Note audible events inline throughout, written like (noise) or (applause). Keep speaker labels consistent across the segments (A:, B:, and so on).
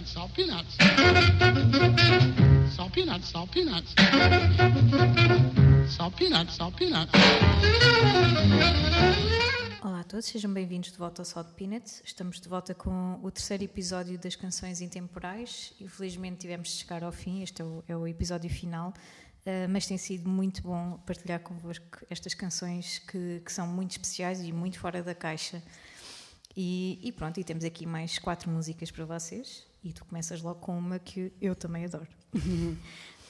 A: peanuts, salt peanuts. Salt peanuts, salt peanuts. Salt peanuts, salt peanuts.
B: Olá a todos, sejam bem-vindos de volta ao Salt Peanuts. Estamos de volta com o terceiro episódio das canções intemporais. Infelizmente tivemos de chegar ao fim, este é o, é o episódio final, uh, mas tem sido muito bom partilhar convosco estas canções que, que são muito especiais e muito fora da caixa. E, e, pronto, e temos aqui mais quatro músicas para vocês. E tu começas logo com uma que eu também adoro.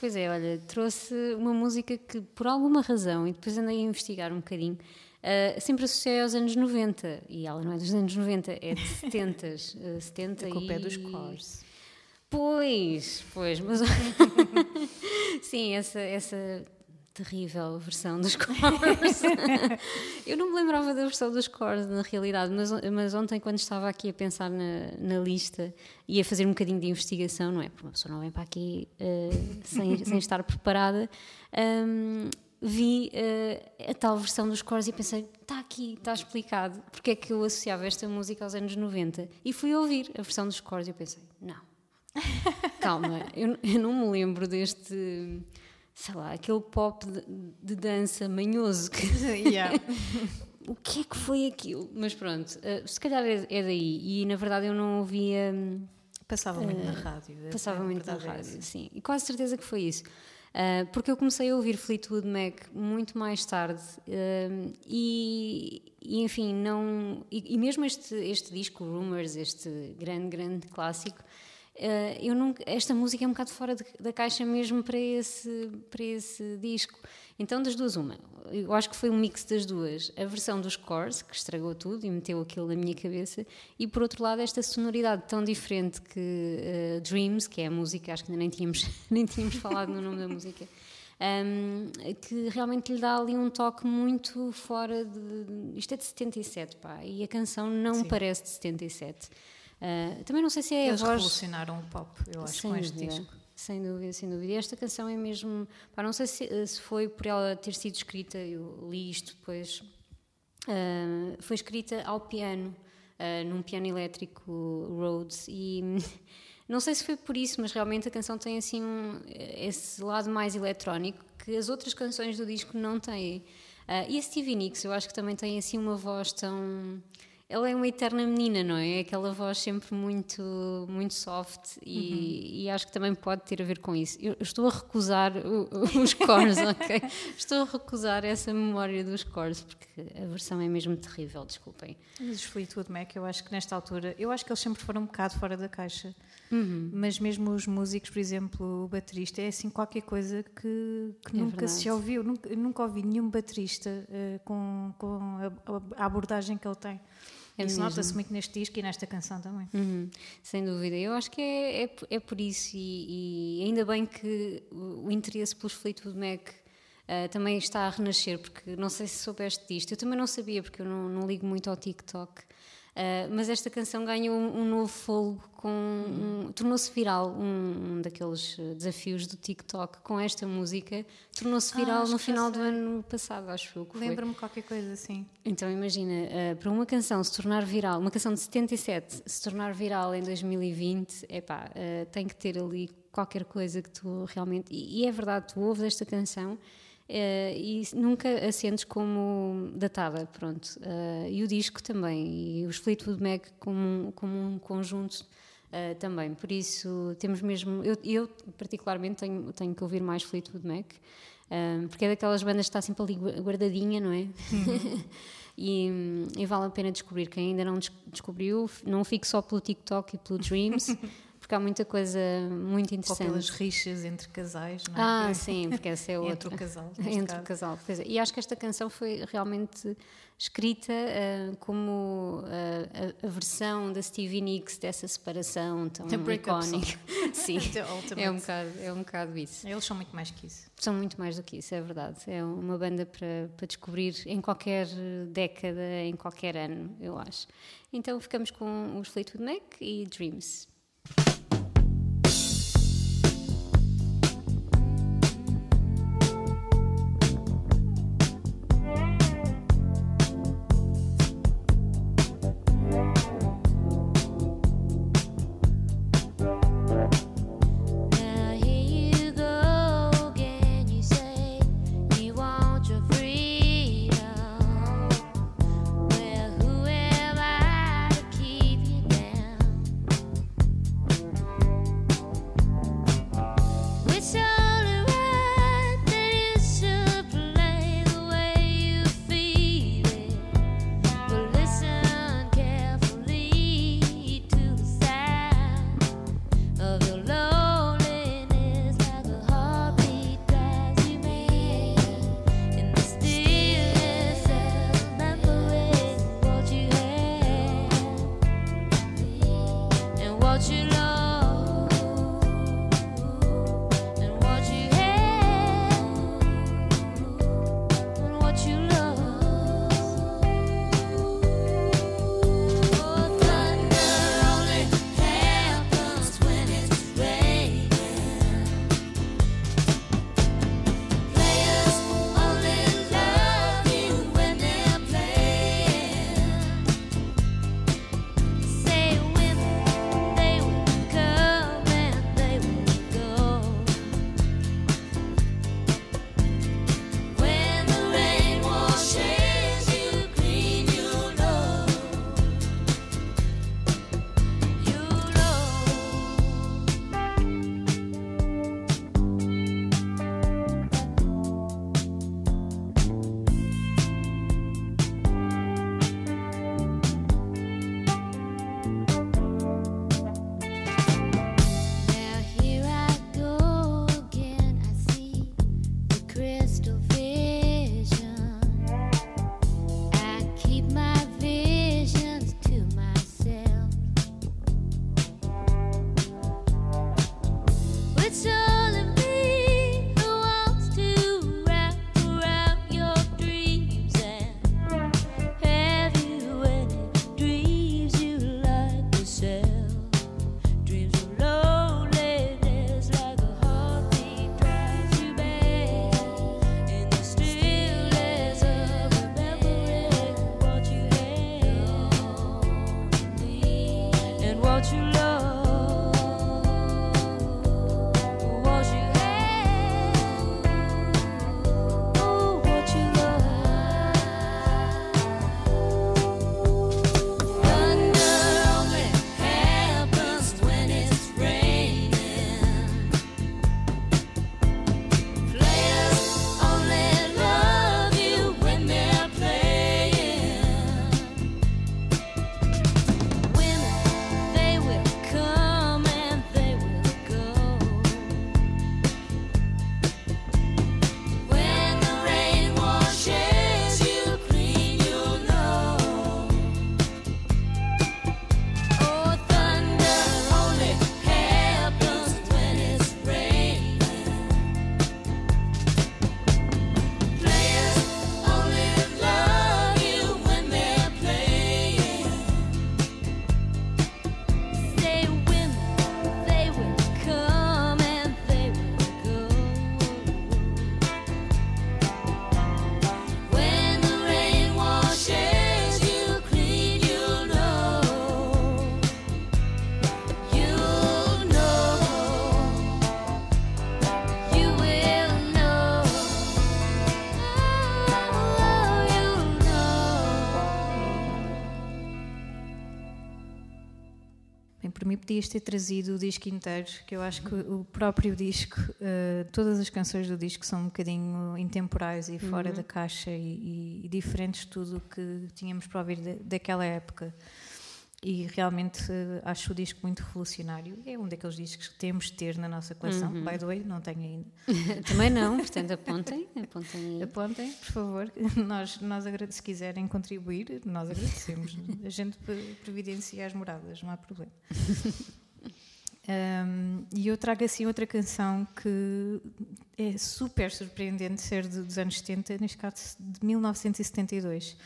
C: Pois é, olha, trouxe uma música que por alguma razão, e depois andei a investigar um bocadinho, uh, sempre associei aos anos 90. E ela não é dos anos 90, é de 70. Uh, 70
B: A culpa
C: e...
B: é dos cores.
C: Pois, pois, mas. (laughs) (laughs) Sim, essa, essa terrível versão dos cores. (laughs) eu não me lembrava da versão dos cores, na realidade, mas, mas ontem, quando estava aqui a pensar na, na lista e a fazer um bocadinho de investigação, não é? Porque uma pessoa não vem para aqui uh, sem, (laughs) sem estar preparada. Um, vi uh, a tal versão dos cores e pensei, está aqui, está explicado porque é que eu associava esta música aos anos 90. E fui ouvir a versão dos cores e eu pensei, não, (laughs) calma, eu, eu não me lembro deste sei lá, aquele pop de, de dança manhoso. Que, (laughs)
B: Yeah. (laughs)
C: o que é que foi aquilo? Mas pronto, uh, se calhar é, é daí. E na verdade eu não ouvia.
B: Passava muito na rádio.
C: Eh, Passava muito na
B: verdade é
C: rádio,
B: essa.
C: sim. E quase certeza que foi isso. Uh, porque eu comecei a ouvir Fleetwood Mac muito mais tarde uh, e, e, enfim, não. E, e mesmo este, este disco, Rumors, este grande, grande clássico, Uh, eu nunca, esta música é um bocado fora de, da caixa mesmo para esse, para esse disco. Então, das duas, uma. Eu acho que foi um mix das duas. A versão dos cores, que estragou tudo e meteu aquilo na minha cabeça, e por outro lado, esta sonoridade tão diferente que uh, Dreams, que é a música, acho que ainda nem tínhamos, (laughs) nem tínhamos falado no nome da música. Um, que realmente lhe dá ali um toque muito fora de. Isto é de 77, pá, e a canção não
B: Sim.
C: parece de 77. Uh, também não sei se é
B: Eles
C: a voz.
B: revolucionaram o pop, eu acho,
C: Sem
B: com este
C: dúvida,
B: disco.
C: Sem dúvida, sem dúvida. E esta canção é mesmo. Pá, não sei se, se foi por ela ter sido escrita, eu li isto depois. ah, foi escrita ao piano, ah, num piano elétrico Rhodes. E (laughs) não sei se foi por isso, mas realmente a canção tem assim um, esse lado mais eletrónico que as outras canções do disco não têm. Ah, e a Stevie Nicks, eu acho que também tem assim uma voz tão ela é uma eterna menina, não é? Aquela voz sempre muito, muito soft e, e acho que também pode ter a ver com isso. Eu, estou a recusar o- os cores, (laughs) ok? Estou a recusar essa memória dos cores porque a versão é mesmo terrível, desculpem.
B: Mas os Fleetwood Mac, eu acho que nesta altura, eu acho que eles sempre foram um bocado fora da caixa.
C: Uhum.
B: Mas mesmo os músicos, por exemplo, o baterista, é assim qualquer coisa que, que
C: É
B: nunca
C: verdade.
B: se ouviu. Nunca, nunca ouvi nenhum baterista eh, com, com a, a abordagem que ele tem.
C: É
B: Isso nota-se muito neste disco e nesta canção também.
C: Uhum, sem dúvida. Eu acho que é, é, é por isso, e, e ainda bem que o, o interesse pelos Fleetwood Mac ah, também está a renascer, porque não sei se soubeste disto, eu também não sabia, porque eu não, não ligo muito ao TikTok. Ah, mas esta canção ganhou um, um novo fogo, um- tornou-se viral um, daqueles eh, desafios do TikTok com esta música, tornou-se viral
B: Ah,
C: no final do ano passado, acho eu.
B: Lembra-me qualquer coisa assim.
C: Então imagina, eh, para uma canção se tornar viral, uma canção de 77 se tornar viral em 2020, epá, uh, tem que ter ali qualquer coisa que tu realmente. E, e é verdade, tu ouves esta canção e nunca a sentes como datada, pronto. Eh, e o disco também, e os Fleetwood Mac como, um- como um conjunto. eh, também, por isso temos mesmo. Eu, eu particularmente tenho, tenho que ouvir mais Fleetwood Mac, eh, porque é daquelas bandas que está sempre ali gua- guardadinha, não é? (laughs) E, e vale a pena descobrir. Quem ainda não des- descobriu, não fique só pelo TikTok e pelo Dreams, (laughs) porque há muita coisa muito
B: Ou
C: interessante.
B: pelas rixas entre casais, não é?
C: Ah, (laughs) sim, porque essa é outra. (laughs)
B: Entre o casal,
C: Entre
B: caso.
C: o casal, pois é. E acho que esta canção foi realmente escrita ah, como ah, a, a versão da Stevie Nicks dessa separação tão icónica. (laughs) sim, é um, bocado, é um bocado isso.
B: Eles são muito mais que isso.
C: São muito mais do que isso, é verdade. É uma banda para, para descobrir em qualquer década, em qualquer ano, eu acho. Então ficamos com os Fleetwood Mac e Dreams.
D: And what
B: podias ter trazido o disco inteiro, que eu acho que o próprio disco, eh, todas as canções do disco são um bocadinho intemporais e fora da caixa e, e- e diferentes de tudo o que tínhamos para ouvir da- daquela época. E realmente eh, acho o disco muito revolucionário. É um daqueles discos que temos de ter na nossa coleção. By the way, não tenho ainda. (laughs)
C: Também não, portanto apontem, apontem.
B: Apontem, por favor. (laughs) Nós, nós se quiserem contribuir, nós agradecemos. A gente providencia as moradas, não há problema. (laughs) Um, e eu trago assim outra canção que é super surpreendente ser de- dos anos 70, neste caso de 1972.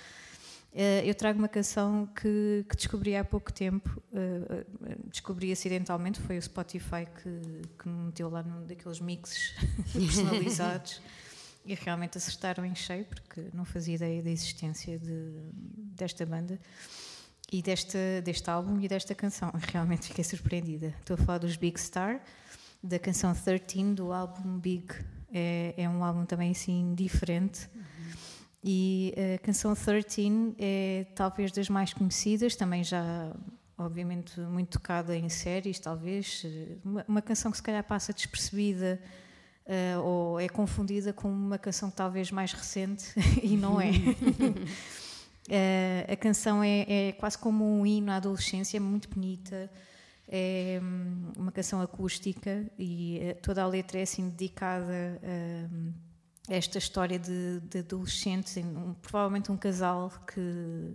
B: Eh, eu trago uma canção que, que descobri há pouco tempo, eh, eh, descobri acidentalmente, foi o Spotify que, que me meteu lá num daqueles mixes (laughs) personalizados (laughs) e realmente acertaram em cheio, porque não fazia ideia da existência de, desta banda e desta, deste álbum e desta canção. (laughs) Realmente fiquei surpreendida. Estou a falar dos Big Star, da canção 13 do álbum Big. É, é um álbum também assim diferente. E a canção 13 é talvez das mais conhecidas, também já, obviamente, muito tocada em séries, talvez. Uma, uma canção que se calhar passa despercebida eh, ou é confundida com uma canção talvez mais recente (laughs) e não é. (laughs) Eh, a canção é, é quase como um hino à adolescência, é muito bonita. É hum, uma canção acústica e eh, toda a letra é assim dedicada a esta história de, de adolescentes, um- provavelmente um casal que,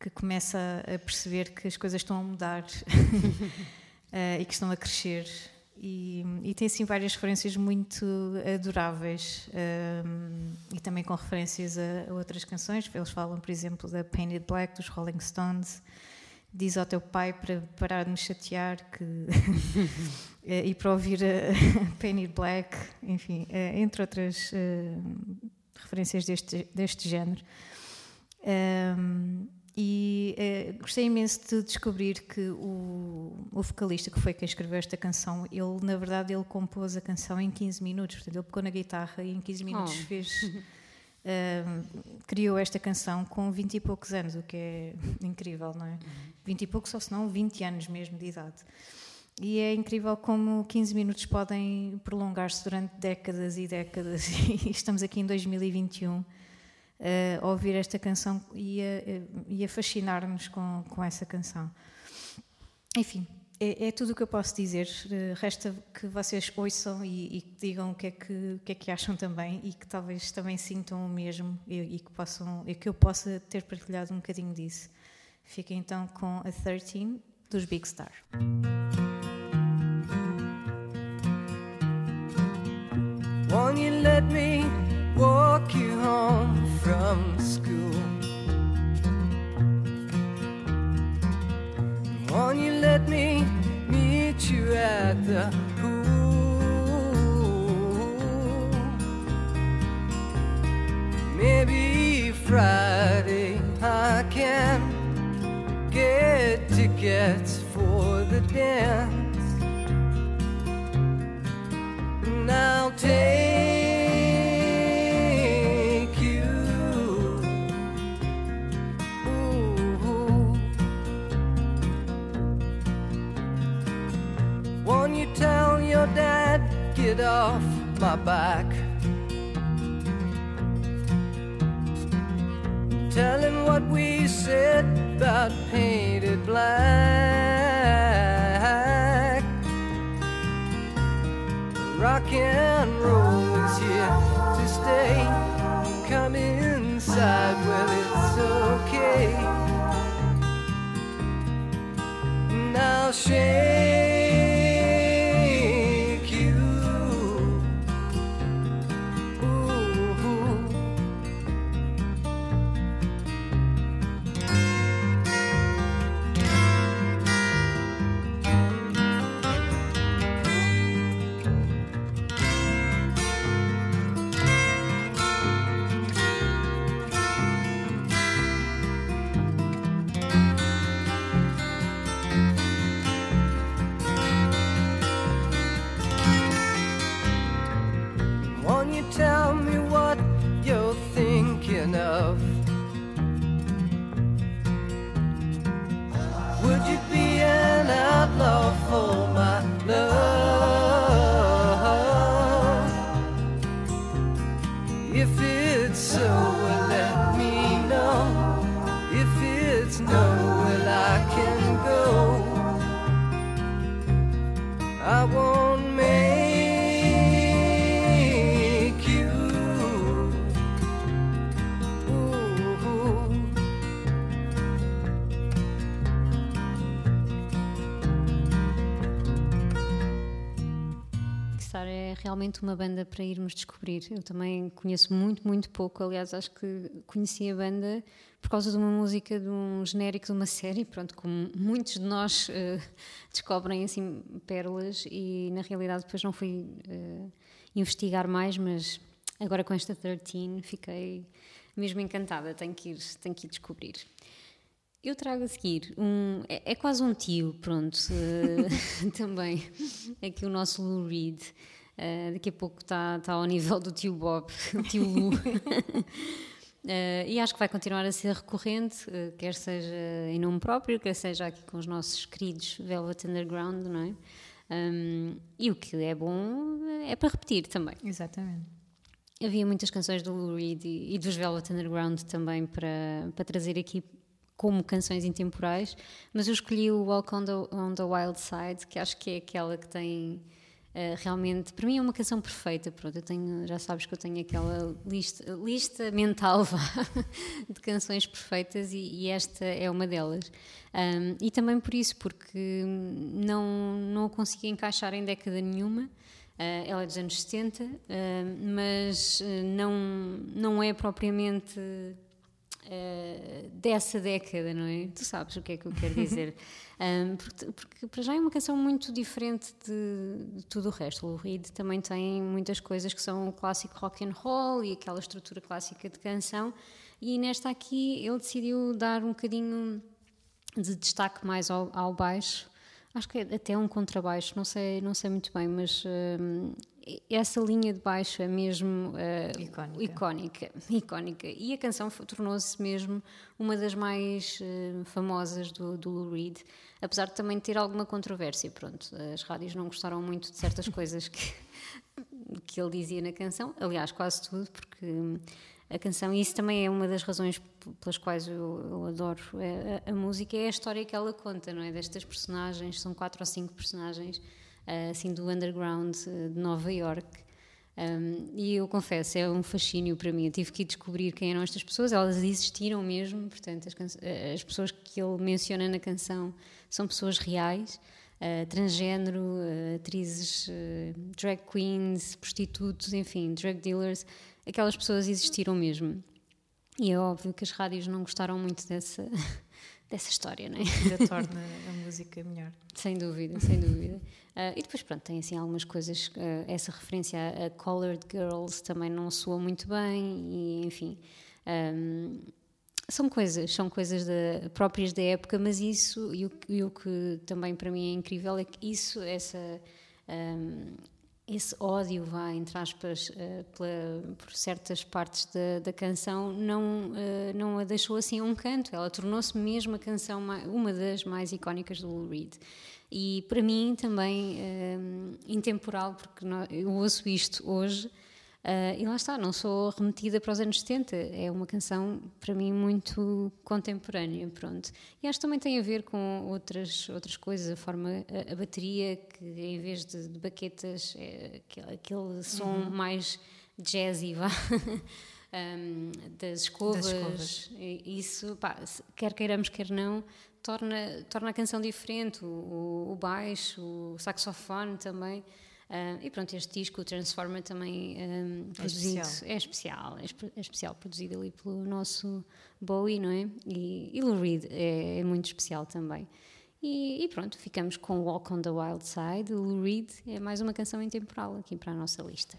B: que começa a perceber que as coisas estão a mudar. (laughs) eh, e que estão a crescer. E, e tem assim várias referências muito adoráveis ehm, e também com referências a, a outras canções. Eles falam, por exemplo, da Painted Black dos Rolling Stones. Diz ao teu pai para parar de me chatear que (laughs) eh, e para ouvir (laughs) a Painted Black, enfim, eh, entre outras eh, referências deste, deste género. Um, e eh, gostei imenso de descobrir que o, o vocalista que foi quem escreveu esta canção, ele na verdade ele compôs a canção em 15 minutos, portanto ele pegou na guitarra e em 15 minutos
C: Oh.
B: fez (laughs) criou esta canção com 20 e poucos anos, o que é incrível, não é? 20 e poucos, ou se não 20 anos mesmo de idade. E é incrível como 15 minutos podem prolongar-se durante décadas e décadas, (laughs) e estamos aqui em 2021 eh, a ouvir esta canção e a, e a fascinar-nos com, com essa canção. Enfim, é, é tudo o que eu posso dizer. Eh, Resta que vocês ouçam e, e digam o que, é que, que é que acham também e que talvez também sintam o mesmo e, e que, possam, e que eu possa ter partilhado um bocadinho disso. Fica então com a 13 dos Big Star.
E: Won't you let me walk you home from school? Tickets for the dance. And I'll take you. Ooh. Won't you tell your dad, get off my back? Tell him what we said about painted black. Rock and roll is here to stay. Come inside, well, it's okay. I'll shake
C: realmente uma banda para irmos descobrir. Eu também conheço muito, muito pouco. Aliás, acho que conheci a banda por causa de uma música de um genérico de uma série. Pronto, como muitos de nós eh, (laughs) descobrem assim pérolas e na realidade depois não fui eh, investigar mais, mas agora com esta 13 fiquei mesmo encantada. Tenho que ir, tenho que ir descobrir. Eu trago a seguir um. É, é quase um tio, pronto. eh, (laughs) também. Aqui o nosso Lou Reed. Eh, daqui a pouco está tá ao nível do tio Bob, o (laughs) tio Lou. (laughs) Eh, e acho que vai continuar a ser recorrente, eh, quer seja em nome próprio, quer seja aqui com os nossos queridos Velvet Underground, não é? Um, e o que é bom é para repetir também.
B: Exatamente.
C: Havia muitas canções do Lou Reed e, e dos Velvet Underground também para, para trazer aqui como canções intemporais, mas eu escolhi o Walk on the, on the Wild Side, que acho que é aquela que tem Uh, realmente, para mim é uma canção perfeita. Pronto, eu tenho, já sabes que eu tenho aquela lista, lista mental (laughs) de canções perfeitas e, e esta é uma delas. Um, e também por isso, porque não, não a consegui encaixar em década nenhuma. Uh, ela é dos anos 70, uh, mas uh, não, não é propriamente uh, dessa década, não é? Tu sabes o que é que eu quero dizer. (laughs) um, porque, porque, para já é uma canção muito diferente de, de tudo o resto. O Reed também tem muitas coisas que são o clássico rock and roll e aquela estrutura clássica de canção. E nesta aqui ele decidiu dar um bocadinho de destaque mais ao, ao baixo. Acho que é até um contrabaixo, não sei, não sei muito bem, mas um, essa linha de baixo é mesmo uh,
B: Icónica.
C: icónica, icónica. E a canção tornou-se mesmo uma das mais uh, famosas do, do Lou Reed, apesar de também ter alguma controvérsia. Pronto, as rádios não gostaram muito de certas coisas que, (laughs) que ele dizia na canção, aliás, quase tudo, porque hum, a canção, e isso também é uma das razões pelas quais eu, eu adoro eh, a, a música, é a história que ela conta, não é? Destas personagens, são quatro ou cinco personagens, assim, do underground eh, de Nova York. Um, e eu confesso, é um fascínio para mim. Eu tive que ir descobrir quem eram estas pessoas, elas existiram mesmo, portanto, as, eh, as pessoas que ele menciona na canção são pessoas reais, eh, transgênero, eh, atrizes, eh, drag queens, prostitutos, enfim, drug dealers, aquelas pessoas existiram mesmo. E é óbvio que as rádios não gostaram muito dessa, (laughs) dessa história, não é?
B: Ainda (laughs) torna a música melhor.
C: Sem dúvida, sem dúvida. Ah, e depois, pronto, tem assim algumas coisas, ah, essa referência a, a Colored Girls também não soa muito bem, e enfim. ahm, são coisas, são coisas da- próprias da época, mas isso, e o, e o que também para mim é incrível é que isso, essa, ahm, esse ódio, vá, entre aspas, ah, pela- por certas partes da, da canção, não, ah, não a deixou assim a um canto. Ela tornou-se mesmo a canção, ma- uma das mais icónicas do Lou Reed. E para mim também ah, intemporal, porque nó- eu ouço isto hoje. Ah, e lá está, não sou remetida para os anos 70, é uma canção para mim muito contemporânea, pronto. E acho que também tem a ver com outras, outras coisas, a forma, a, a bateria, que em vez de, de baquetas, é aquele, aquele som mais jazzy, vá. (laughs) Um, das escovas,
B: escovas.
C: e isso, pá, quer queiramos, quer não, torna, torna a canção diferente. O- o baixo, o saxofone também. Ah, e pronto, este disco, o Transformer, também um, produzido,
B: especial.
C: é especial. É, espe- é especial, produzido ali pelo nosso Bowie, não é? E, e Lou Reed é, é muito especial também. E, e pronto, ficamos com Walk on the Wild Side. Lou Reed é mais uma canção intemporal aqui para a nossa lista.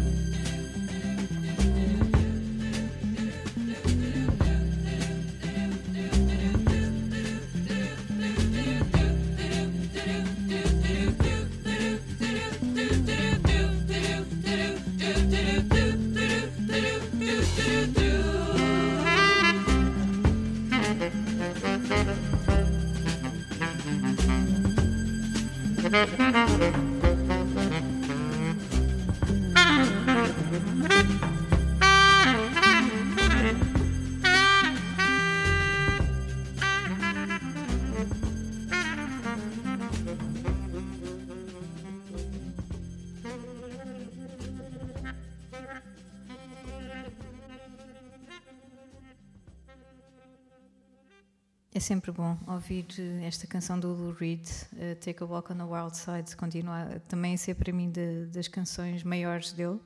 B: sempre bom ouvir esta canção do Lou Reed, eh, Take a Walk on the Wild Side, continua também a ser para mim de- das canções maiores dele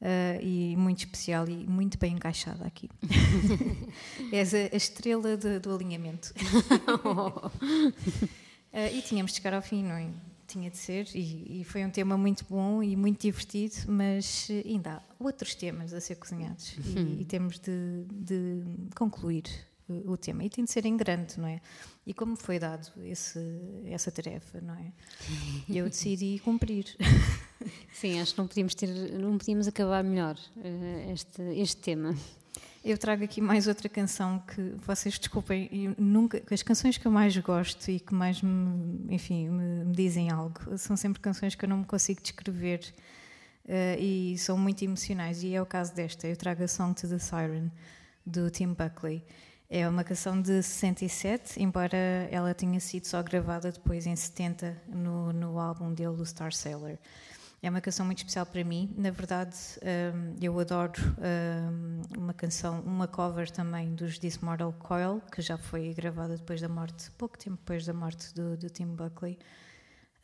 B: eh, e muito especial e muito bem encaixada aqui. (laughs) És a, a estrela de- do alinhamento. (laughs) Eh, e tínhamos de chegar ao fim, não é? Tinha de ser, e, e foi um tema muito bom e muito divertido, mas ainda há outros temas a ser cozinhados e, e temos de, de concluir o, o tema. E tem de ser em grande, não é? E como foi dado esse, essa tarefa, não é? Eu decidi cumprir. (laughs)
C: Sim, acho que não podíamos, ter, não podíamos acabar melhor eh, este, este tema.
B: Eu trago aqui mais outra canção que vocês desculpem, nunca, as canções que eu mais gosto e que mais me, enfim, me, me dizem algo são sempre canções que eu não me consigo descrever eh, e são muito emocionais. E é o caso desta. Eu trago a Song to the Siren do Tim Buckley. É uma canção de 67, embora ela tenha sido só gravada depois em 70 no, no álbum dele, o Star Sailor. É uma canção muito especial para mim. Na verdade, hum, eu adoro hum, uma canção, uma cover também dos This Mortal Coil, que já foi gravada depois da morte, pouco tempo depois da morte do, do Tim Buckley.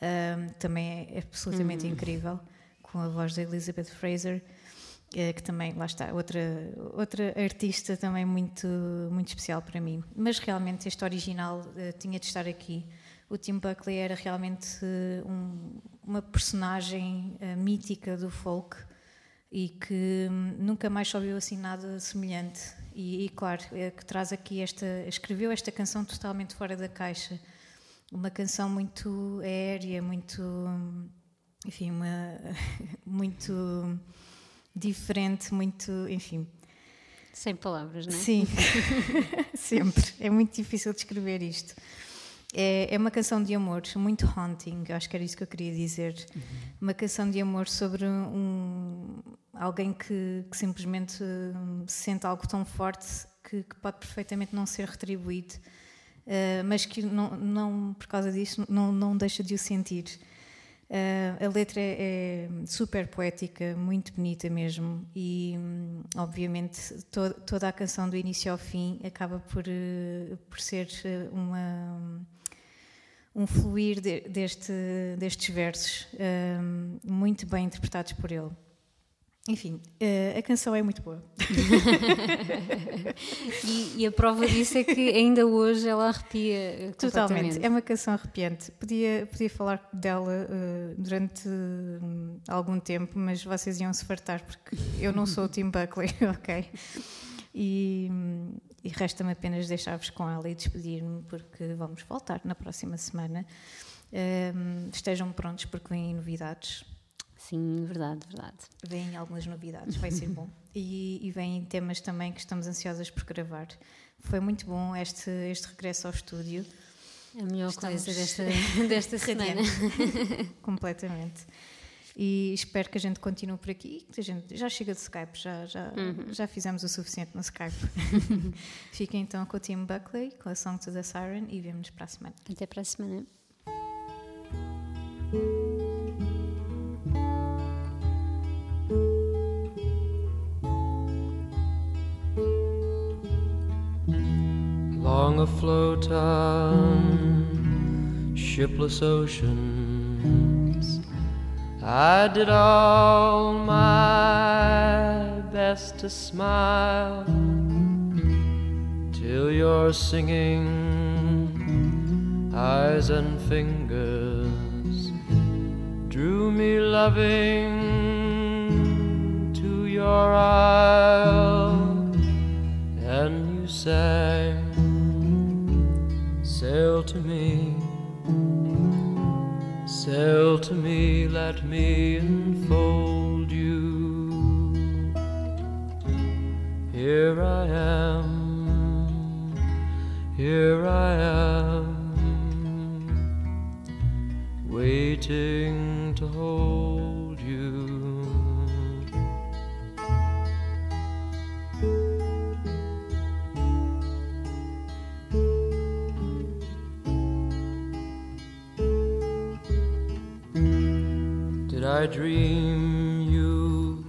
B: Hum, também é absolutamente incrível, com a voz da Elizabeth Fraser, que também, lá está, outra, outra artista também muito, muito especial para mim. Mas realmente este original eh, tinha de estar aqui. O Tim Buckley era realmente eh, um- uma personagem eh, mítica do folk e que hum, nunca mais ouviu assim nada semelhante. E, e, claro, é que traz aqui esta. escreveu esta canção totalmente fora da caixa. Uma canção muito aérea, muito. hum, enfim, uma, (laughs) muito diferente, muito. enfim.
C: Sem palavras, não é?
B: Sim, (laughs) (laughs) sempre. É muito difícil descrever isto. É, é uma canção de amor, muito haunting, acho que era isso que eu queria dizer. Uma canção de amor sobre um, alguém que, que simplesmente hum, sente algo tão forte que, que pode perfeitamente não ser retribuído, eh, mas que não, não, por causa disso não, não deixa de o sentir. Uh, a letra é, é super poética, muito bonita mesmo, e hum, obviamente to- toda a canção do início ao fim acaba por, eh, por ser eh, uma, um fluir de- deste, destes versos, muito bem interpretados por ele. Enfim, eh, a canção é muito boa. (laughs)
C: E, e a prova disso é que ainda hoje ela arrepia eh,
B: Totalmente. É uma canção arrepiante. Podia, podia falar dela eh, durante hum, algum tempo, mas vocês iam se fartar porque eu não sou o Tim Buckley, (laughs) ok? E, e resta-me apenas deixar-vos com ela e despedir-me porque vamos voltar na próxima semana. Hum, estejam prontos porque vêm novidades.
C: Sim, verdade, verdade.
B: Vêm algumas novidades, vai ser bom. (laughs) E, e vêm temas também que estamos ansiosas por gravar. Foi muito bom este, este regresso ao estúdio.
C: A melhor
B: Estamos
C: coisa desta, (laughs) desta semana.
B: Completamente. E espero que a gente continue por aqui. que a gente já chega de Skype, já, já, já fizemos o suficiente no Skype. (laughs) Fiquem então com o Tim Buckley, com a Song to the Siren e vemo-nos para a semana.
C: Até para a semana.
F: Afloat on shipless oceans, I did all my best to smile till your singing eyes and fingers drew me loving to your isle, and you sang, Sail to me, sail to me, let me enfold you. Here I am, here I am, waiting I dream you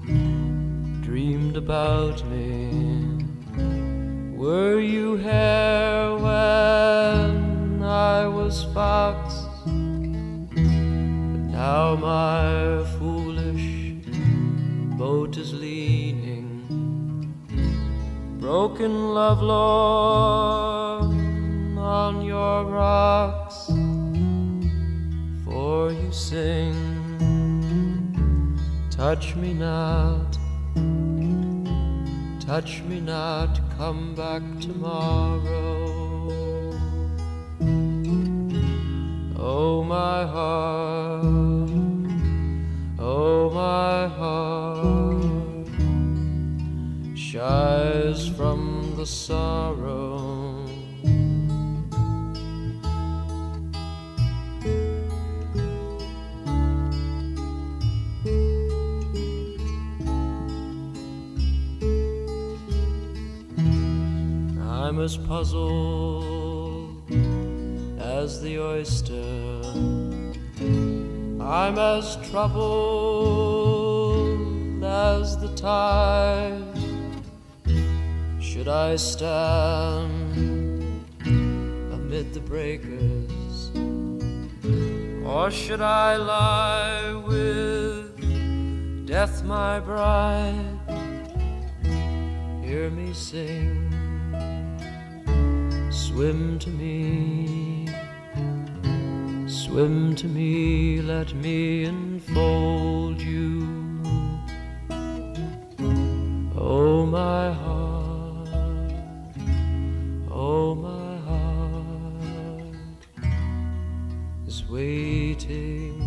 F: dreamed about me? Were you here when I was fox? But now my foolish boat is leaning, broken love Lord, on your rocks. For you sing, touch me not, touch me not, come back tomorrow. Oh, my heart, oh, my heart, shies from the sorrow. As puzzled as the oyster. I'm as troubled as the tide. Should I stand amid the breakers? Or should I lie with death, my bride? Hear me sing. Swim to me, swim to me, let me enfold you. Oh, my heart, oh, my heart is waiting.